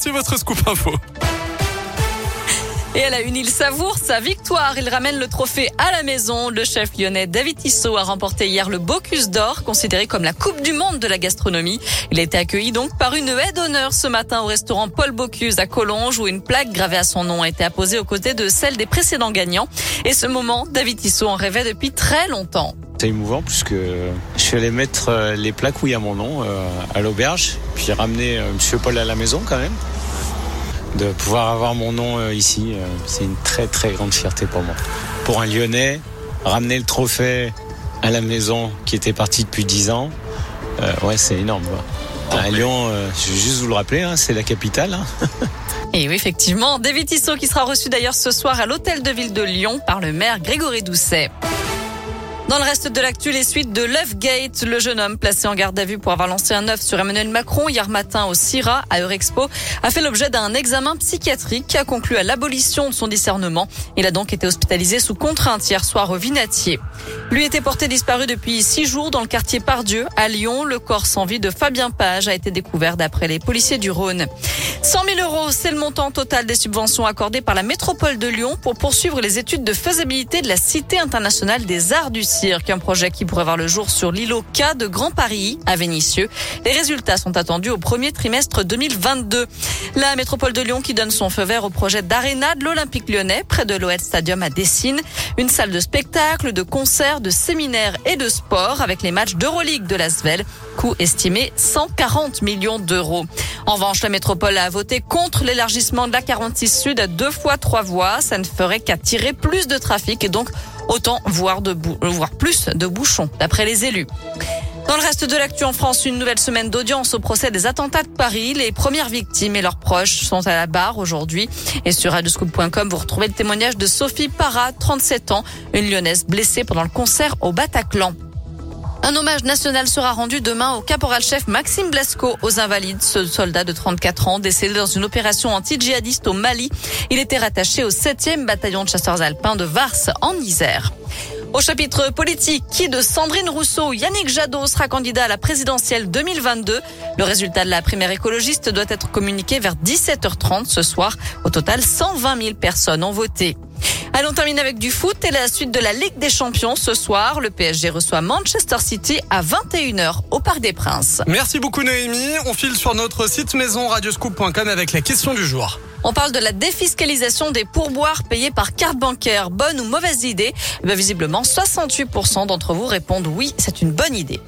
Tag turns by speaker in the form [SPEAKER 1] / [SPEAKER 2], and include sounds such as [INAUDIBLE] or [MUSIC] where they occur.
[SPEAKER 1] C'est votre scoop info.
[SPEAKER 2] Et à la une, il savoure sa victoire. Il ramène le trophée à la maison. Le chef lyonnais David Tissot a remporté hier le Bocuse d'Or, considéré comme la Coupe du Monde de la gastronomie. Il a été accueilli donc par une haie d'honneur ce matin au restaurant Paul Bocuse à Collonges, où une plaque gravée à son nom a été apposée aux côtés de celle des précédents gagnants. Et ce moment, David Tissot en rêvait depuis très longtemps.
[SPEAKER 3] C'est émouvant puisque je suis allé mettre euh, les plaques où il y a mon nom euh, à l'auberge, puis j'ai ramené euh, Monsieur Paul à la maison quand même. De pouvoir avoir mon nom ici, c'est une très très grande fierté pour moi. Pour un Lyonnais, ramener le trophée à la maison qui était parti depuis 10 ans, ouais c'est énorme. À Lyon, je vais juste vous le rappeler, hein, c'est la capitale. Hein. [LAUGHS]
[SPEAKER 2] Et oui, effectivement, David Tissot qui sera reçu d'ailleurs ce soir à l'hôtel de ville de Lyon par le maire Grégory Doucet. Dans le reste de l'actu, les suites de Gate, le jeune homme placé en garde à vue pour avoir lancé un œuf sur Emmanuel Macron hier matin au CIRA à Eurexpo a fait l'objet d'un examen psychiatrique qui a conclu à l'abolition de son discernement. Il a donc été hospitalisé sous contrainte hier soir au Vinatier. Lui était porté disparu depuis six jours dans le quartier Pardieu à Lyon. Le corps sans vie de Fabien Page a été découvert d'après les policiers du Rhône. 100 000 euros, c'est le montant total des subventions accordées par la métropole de Lyon pour poursuivre les études de faisabilité de la Cité internationale des arts du cirque, un projet qui pourrait voir le jour sur l'îlot K de Grand Paris à Vénissieux. Les résultats sont attendus au premier trimestre 2022. La métropole de Lyon qui donne son feu vert au projet d'aréna de l'Olympique lyonnais près de l'Oed Stadium à Dessines, une salle de spectacle, de de séminaires et de sport avec les matchs d'Euroleague de l'Asvel, coût estimé 140 millions d'euros. En revanche, la métropole a voté contre l'élargissement de la 46 Sud à deux fois trois voies. Ça ne ferait qu'attirer plus de trafic et donc autant voir, de voir plus de bouchons, d'après les élus. Dans le reste de l'actu en France, une nouvelle semaine d'audience au procès des attentats de Paris. Les premières victimes et leurs proches sont à la barre aujourd'hui. Et sur radioscoop.com, vous retrouvez le témoignage de Sophie Parra, 37 ans, une lyonnaise blessée pendant le concert au Bataclan. Un hommage national sera rendu demain au caporal-chef Maxime Blasco aux Invalides, ce soldat de 34 ans décédé dans une opération anti-djihadiste au Mali. Il était rattaché au 7e bataillon de chasseurs alpins de Vars en Isère. Au chapitre politique, qui de Sandrine Rousseau, Yannick Jadot sera candidat à la présidentielle 2022. Le résultat de la primaire écologiste doit être communiqué vers 17h30 ce soir. Au total, 120 000 personnes ont voté. Allons terminer avec du foot et la suite de la Ligue des Champions ce soir. Le PSG reçoit Manchester City à 21h au Parc des Princes.
[SPEAKER 1] Merci beaucoup Noémie. On file sur notre site maison radioscoop.com avec la question du jour.
[SPEAKER 2] On parle de la défiscalisation des pourboires payés par carte bancaire. Bonne ou mauvaise idée? Eh Visiblement, 68% d'entre vous répondent oui, c'est une bonne idée.